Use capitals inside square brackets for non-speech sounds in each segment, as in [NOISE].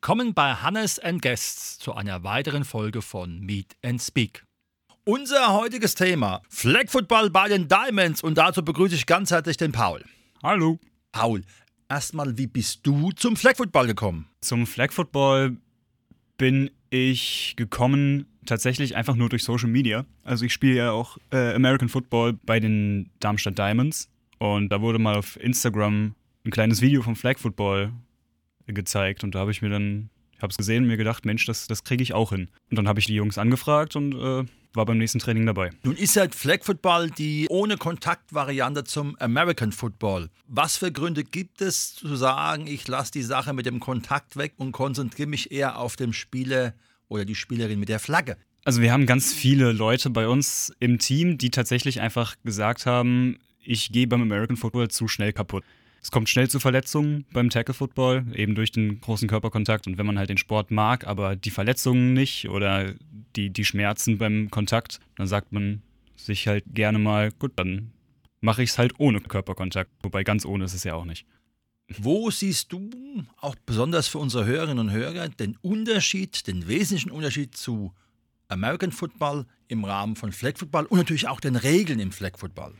Willkommen bei Hannes and Guests zu einer weiteren Folge von Meet and Speak. Unser heutiges Thema: Flag Football bei den Diamonds und dazu begrüße ich ganz herzlich den Paul. Hallo. Paul, erstmal, wie bist du zum Flag Football gekommen? Zum Flag Football bin ich gekommen tatsächlich einfach nur durch Social Media. Also ich spiele ja auch äh, American Football bei den Darmstadt Diamonds und da wurde mal auf Instagram ein kleines Video vom Flag Football gezeigt und da habe ich mir dann, ich habe es gesehen und mir gedacht, Mensch, das, das kriege ich auch hin. Und dann habe ich die Jungs angefragt und äh, war beim nächsten Training dabei. Nun ist ja Flag Football die ohne Kontakt-Variante zum American Football. Was für Gründe gibt es zu sagen, ich lasse die Sache mit dem Kontakt weg und konzentriere mich eher auf den Spieler oder die Spielerin mit der Flagge? Also wir haben ganz viele Leute bei uns im Team, die tatsächlich einfach gesagt haben, ich gehe beim American Football zu schnell kaputt. Es kommt schnell zu Verletzungen beim Tackle Football, eben durch den großen Körperkontakt. Und wenn man halt den Sport mag, aber die Verletzungen nicht oder die, die Schmerzen beim Kontakt, dann sagt man sich halt gerne mal, gut, dann mache ich es halt ohne Körperkontakt. Wobei ganz ohne ist es ja auch nicht. Wo siehst du auch besonders für unsere Hörerinnen und Hörer den Unterschied, den wesentlichen Unterschied zu American Football im Rahmen von Flag Football und natürlich auch den Regeln im Flag Football?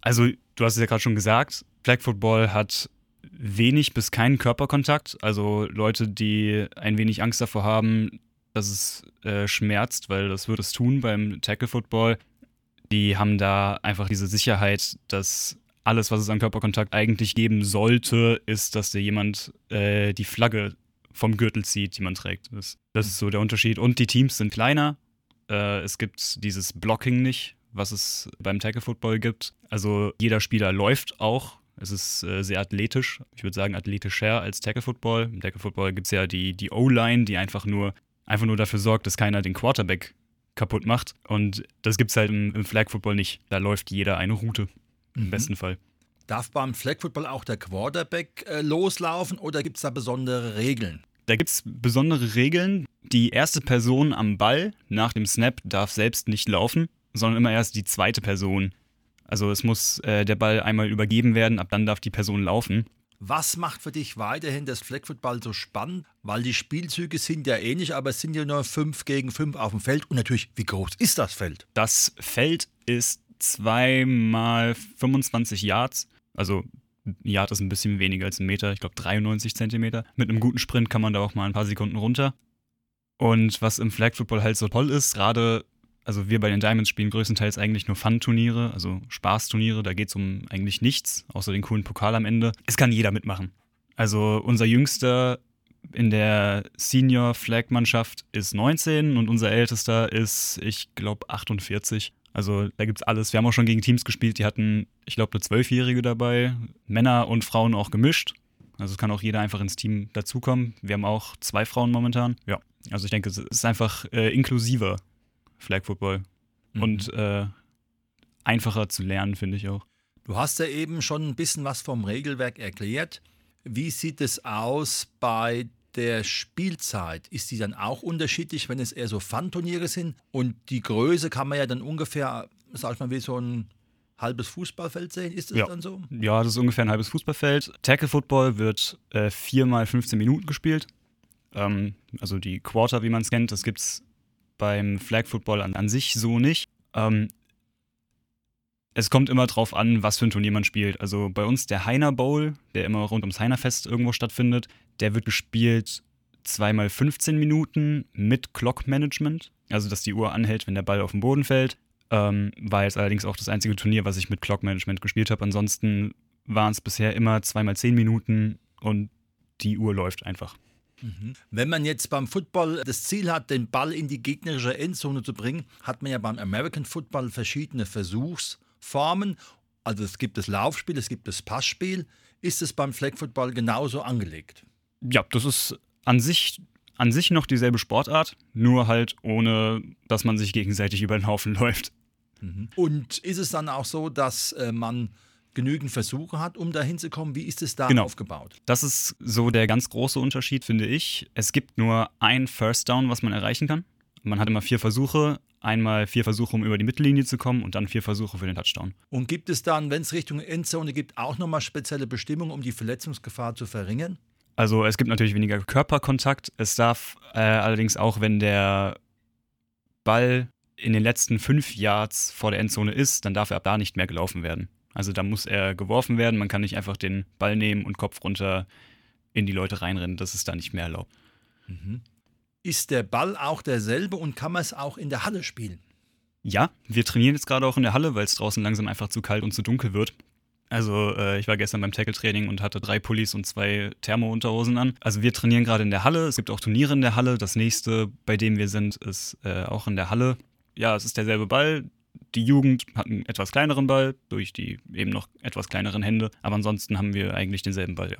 Also, du hast es ja gerade schon gesagt, Flag Football hat wenig bis keinen Körperkontakt. Also Leute, die ein wenig Angst davor haben, dass es äh, schmerzt, weil das wird es tun beim Tackle Football, die haben da einfach diese Sicherheit, dass alles, was es an Körperkontakt eigentlich geben sollte, ist, dass dir jemand äh, die Flagge vom Gürtel zieht, die man trägt. Das, das ist so der Unterschied. Und die Teams sind kleiner. Äh, es gibt dieses Blocking nicht, was es beim Tackle Football gibt. Also jeder Spieler läuft auch es ist äh, sehr athletisch. Ich würde sagen, athletischer als Tackle Football. Im Tackle Football gibt es ja die, die O-Line, die einfach nur, einfach nur dafür sorgt, dass keiner den Quarterback kaputt macht. Und das gibt es halt im, im Flag Football nicht. Da läuft jeder eine Route. Im mhm. besten Fall. Darf beim Flag Football auch der Quarterback äh, loslaufen oder gibt es da besondere Regeln? Da gibt es besondere Regeln. Die erste Person am Ball nach dem Snap darf selbst nicht laufen, sondern immer erst die zweite Person also es muss äh, der Ball einmal übergeben werden, ab dann darf die Person laufen. Was macht für dich weiterhin das Flag Football so spannend? Weil die Spielzüge sind ja ähnlich, aber es sind ja nur 5 gegen 5 auf dem Feld. Und natürlich, wie groß ist das Feld? Das Feld ist 2 mal 25 Yards. Also ein Yard ist ein bisschen weniger als ein Meter, ich glaube 93 Zentimeter. Mit einem guten Sprint kann man da auch mal ein paar Sekunden runter. Und was im Flag Football halt so toll ist, gerade also wir bei den Diamonds spielen größtenteils eigentlich nur Fun-Turniere, also Spaßturniere. Da geht es um eigentlich nichts, außer den coolen Pokal am Ende. Es kann jeder mitmachen. Also unser Jüngster in der Senior-Flag-Mannschaft ist 19 und unser Ältester ist, ich glaube, 48. Also da gibt es alles. Wir haben auch schon gegen Teams gespielt, die hatten, ich glaube, eine Zwölfjährige dabei. Männer und Frauen auch gemischt. Also es kann auch jeder einfach ins Team dazukommen. Wir haben auch zwei Frauen momentan. Ja, also ich denke, es ist einfach äh, inklusiver Flag Football. Mhm. Und äh, einfacher zu lernen, finde ich auch. Du hast ja eben schon ein bisschen was vom Regelwerk erklärt. Wie sieht es aus bei der Spielzeit? Ist die dann auch unterschiedlich, wenn es eher so Fun-Turniere sind? Und die Größe kann man ja dann ungefähr, sag ich mal, wie so ein halbes Fußballfeld sehen. Ist das ja. dann so? Ja, das ist ungefähr ein halbes Fußballfeld. Tackle Football wird äh, viermal 15 Minuten gespielt. Ähm, also die Quarter, wie man es kennt, das gibt es beim Flag Football an, an sich so nicht. Ähm, es kommt immer drauf an, was für ein Turnier man spielt. Also bei uns der Heiner Bowl, der immer rund ums Heinerfest irgendwo stattfindet, der wird gespielt zweimal 15 Minuten mit Clock Management. Also dass die Uhr anhält, wenn der Ball auf den Boden fällt. Ähm, war jetzt allerdings auch das einzige Turnier, was ich mit Clock Management gespielt habe. Ansonsten waren es bisher immer zweimal 10 Minuten und die Uhr läuft einfach. Mhm. Wenn man jetzt beim Football das Ziel hat, den Ball in die gegnerische Endzone zu bringen, hat man ja beim American Football verschiedene Versuchsformen Also es gibt das Laufspiel, es gibt das Passspiel. Ist es beim Flag Football genauso angelegt? Ja, das ist an sich, an sich noch dieselbe Sportart, nur halt ohne, dass man sich gegenseitig über den Haufen [LAUGHS] läuft. Mhm. Und ist es dann auch so, dass äh, man genügend Versuche hat, um da hinzukommen? Wie ist es da Genau. aufgebaut? Das ist so der ganz große Unterschied, finde ich. Es gibt nur ein First Down, was man erreichen kann. Man hat immer vier Versuche. Einmal vier Versuche, um über die Mittellinie zu kommen und dann vier Versuche für den Touchdown. Und gibt es dann, wenn es Richtung Endzone geht, auch nochmal spezielle Bestimmungen, um die Verletzungsgefahr zu verringern? Also es gibt natürlich weniger Körperkontakt. Es darf äh, allerdings auch, wenn der Ball in den letzten fünf Yards vor der Endzone ist, dann darf er ab da nicht mehr gelaufen werden. Also da muss er geworfen werden. Man kann nicht einfach den Ball nehmen und Kopf runter in die Leute reinrennen. Das ist da nicht mehr erlaubt. Ist der Ball auch derselbe und kann man es auch in der Halle spielen? Ja, wir trainieren jetzt gerade auch in der Halle, weil es draußen langsam einfach zu kalt und zu dunkel wird. Also äh, ich war gestern beim Tackle-Training und hatte drei Pullis und zwei Thermo-Unterhosen an. Also wir trainieren gerade in der Halle. Es gibt auch Turniere in der Halle. Das nächste, bei dem wir sind, ist äh, auch in der Halle. Ja, es ist derselbe Ball. Die Jugend hat einen etwas kleineren Ball durch die eben noch etwas kleineren Hände. Aber ansonsten haben wir eigentlich denselben Ball, ja.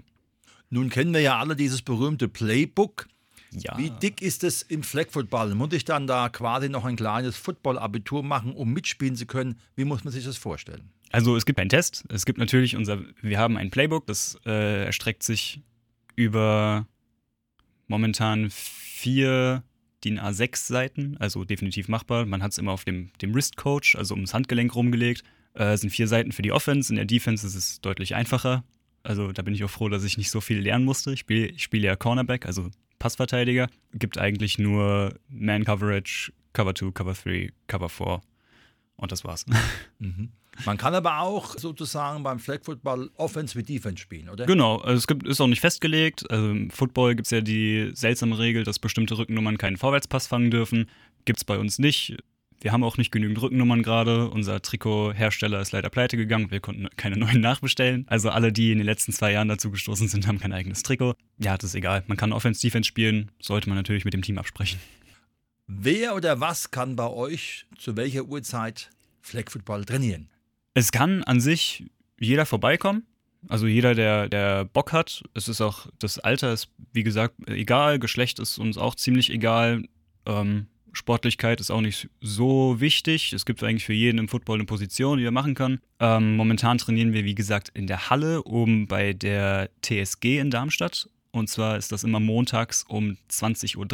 Nun kennen wir ja alle dieses berühmte Playbook. Ja. Wie dick ist es im Flag Football? Muss ich dann da quasi noch ein kleines Football-Abitur machen, um mitspielen zu können? Wie muss man sich das vorstellen? Also es gibt einen Test. Es gibt natürlich unser, wir haben ein Playbook, das äh, erstreckt sich über momentan vier DIN A6 Seiten, also definitiv machbar. Man hat es immer auf dem, dem Wrist Coach, also ums Handgelenk rumgelegt. Äh, es sind vier Seiten für die Offense. In der Defense ist es deutlich einfacher. Also da bin ich auch froh, dass ich nicht so viel lernen musste. Ich spiele ich spiele ja Cornerback, also Passverteidiger. Gibt eigentlich nur Man Coverage, Cover 2, Cover 3, Cover 4 und das war's. [LAUGHS] Man kann aber auch sozusagen beim Flag Football Offense wie Defense spielen, oder? Genau, also es gibt, ist auch nicht festgelegt. Also im Football gibt es ja die seltsame Regel, dass bestimmte Rückennummern keinen Vorwärtspass fangen dürfen. Gibt es bei uns nicht. Wir haben auch nicht genügend Rückennummern gerade. Unser Trikothersteller ist leider pleite gegangen. Wir konnten keine neuen nachbestellen. Also alle, die in den letzten zwei Jahren dazu gestoßen sind, haben kein eigenes Trikot. Ja, das ist egal. Man kann Offense, Defense spielen. Sollte man natürlich mit dem Team absprechen. Wer oder was kann bei euch zu welcher Uhrzeit Flag Football trainieren? Es kann an sich jeder vorbeikommen. Also jeder, der, der Bock hat. Es ist auch, das Alter ist, wie gesagt, egal. Geschlecht ist uns auch ziemlich egal. Ähm, Sportlichkeit ist auch nicht so wichtig. Es gibt eigentlich für jeden im Football eine Position, die er machen kann. Ähm, momentan trainieren wir, wie gesagt, in der Halle oben bei der TSG in Darmstadt. Und zwar ist das immer montags um 20.30 Uhr.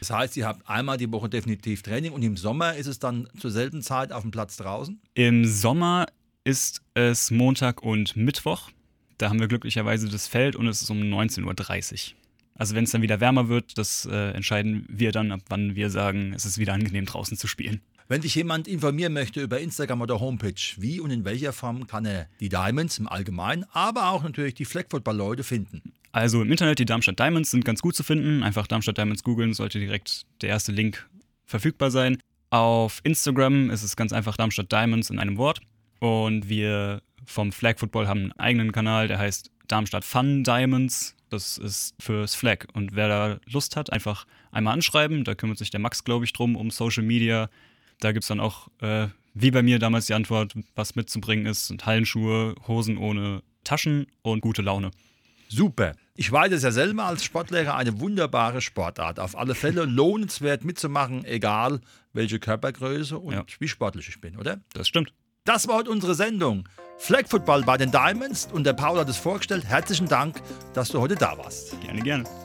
Das heißt, ihr habt einmal die Woche definitiv Training und im Sommer ist es dann zur selben Zeit auf dem Platz draußen? Im Sommer ist es Montag und Mittwoch. Da haben wir glücklicherweise das Feld und es ist um 19.30 Uhr. Also wenn es dann wieder wärmer wird, das äh, entscheiden wir dann, ab wann wir sagen, es ist wieder angenehm draußen zu spielen. Wenn dich jemand informieren möchte über Instagram oder Homepage, wie und in welcher Form kann er die Diamonds im Allgemeinen, aber auch natürlich die Flag Football Leute finden? Also im Internet die Darmstadt Diamonds sind ganz gut zu finden. Einfach Darmstadt Diamonds googeln, sollte direkt der erste Link verfügbar sein. Auf Instagram ist es ganz einfach Darmstadt Diamonds in einem Wort. Und wir vom Flag Football haben einen eigenen Kanal, der heißt Darmstadt Fun Diamonds. Das ist fürs Flag. Und wer da Lust hat, einfach einmal anschreiben. Da kümmert sich der Max, glaube ich, drum, um Social Media. Da gibt es dann auch, äh, wie bei mir damals die Antwort, was mitzubringen ist. Sind Hallenschuhe, Hosen ohne Taschen und gute Laune. Super. Ich weiß es ja selber als Sportlehrer eine wunderbare Sportart. Auf alle Fälle [LAUGHS] lohnenswert mitzumachen, egal welche Körpergröße und Ja. wie sportlich ich bin, oder? Das stimmt. Das war heute unsere Sendung. Flag Football bei den Diamonds und der Paul hat es vorgestellt. Herzlichen Dank, dass du heute da warst. Gerne, gerne.